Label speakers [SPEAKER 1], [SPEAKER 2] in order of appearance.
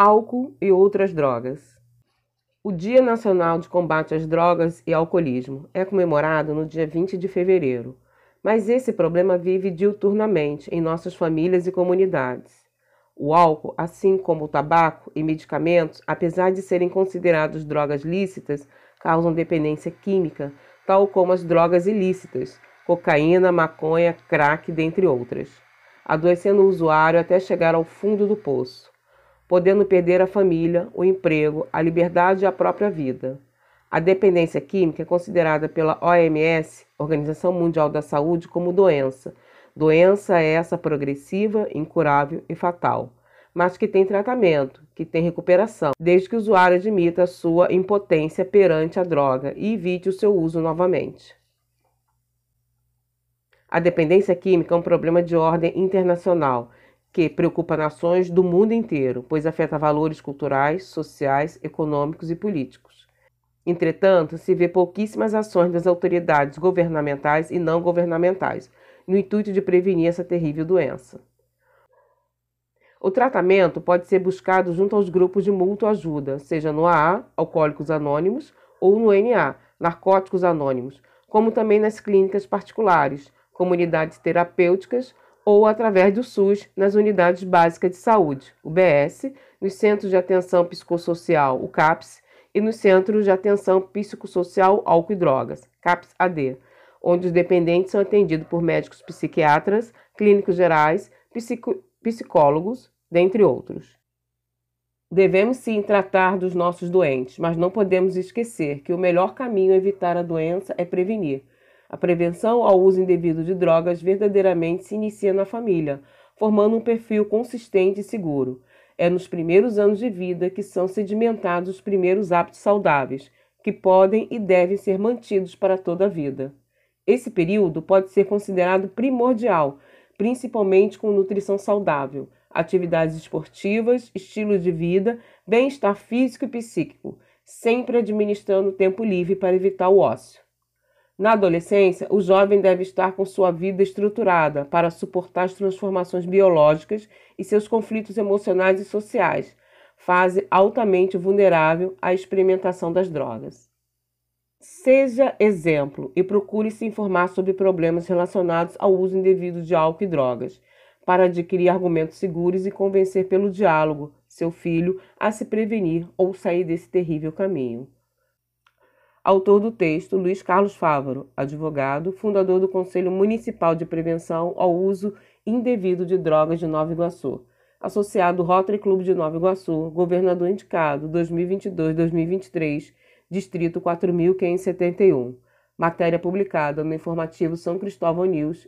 [SPEAKER 1] álcool e outras drogas. O Dia Nacional de Combate às Drogas e Alcoolismo é comemorado no dia 20 de fevereiro, mas esse problema vive diuturnamente em nossas famílias e comunidades. O álcool, assim como o tabaco e medicamentos, apesar de serem considerados drogas lícitas, causam dependência química, tal como as drogas ilícitas, cocaína, maconha, crack, dentre outras, adoecendo o usuário até chegar ao fundo do poço podendo perder a família, o emprego, a liberdade e a própria vida. A dependência química é considerada pela OMS, Organização Mundial da Saúde, como doença. Doença é essa progressiva, incurável e fatal, mas que tem tratamento, que tem recuperação, desde que o usuário admita a sua impotência perante a droga e evite o seu uso novamente. A dependência química é um problema de ordem internacional que preocupa nações do mundo inteiro, pois afeta valores culturais, sociais, econômicos e políticos. Entretanto, se vê pouquíssimas ações das autoridades governamentais e não governamentais, no intuito de prevenir essa terrível doença. O tratamento pode ser buscado junto aos grupos de mútua ajuda, seja no AA, Alcoólicos Anônimos, ou no NA, Narcóticos Anônimos, como também nas clínicas particulares, comunidades terapêuticas ou através do SUS nas unidades básicas de saúde, UBS, nos centros de atenção psicossocial, o CAPS, e nos centros de atenção psicossocial álcool e drogas, CAPS-AD, onde os dependentes são atendidos por médicos psiquiatras, clínicos gerais, psico psicólogos, dentre outros. Devemos sim tratar dos nossos doentes, mas não podemos esquecer que o melhor caminho a evitar a doença é prevenir a prevenção ao uso indevido de drogas verdadeiramente se inicia na família, formando um perfil consistente e seguro. É nos primeiros anos de vida que são sedimentados os primeiros hábitos saudáveis, que podem e devem ser mantidos para toda a vida. Esse período pode ser considerado primordial, principalmente com nutrição saudável, atividades esportivas, estilo de vida, bem-estar físico e psíquico, sempre administrando tempo livre para evitar o ócio. Na adolescência, o jovem deve estar com sua vida estruturada para suportar as transformações biológicas e seus conflitos emocionais e sociais, fase altamente vulnerável à experimentação das drogas. Seja exemplo e procure se informar sobre problemas relacionados ao uso indevido de álcool e drogas, para adquirir argumentos seguros e convencer pelo diálogo seu filho a se prevenir ou sair desse terrível caminho. Autor do texto, Luiz Carlos Fávaro, advogado, fundador do Conselho Municipal de Prevenção ao Uso Indevido de Drogas de Nova Iguaçu. Associado Rotary Clube de Nova Iguaçu, governador indicado 2022-2023, Distrito 4571. Matéria publicada no informativo São Cristóvão News,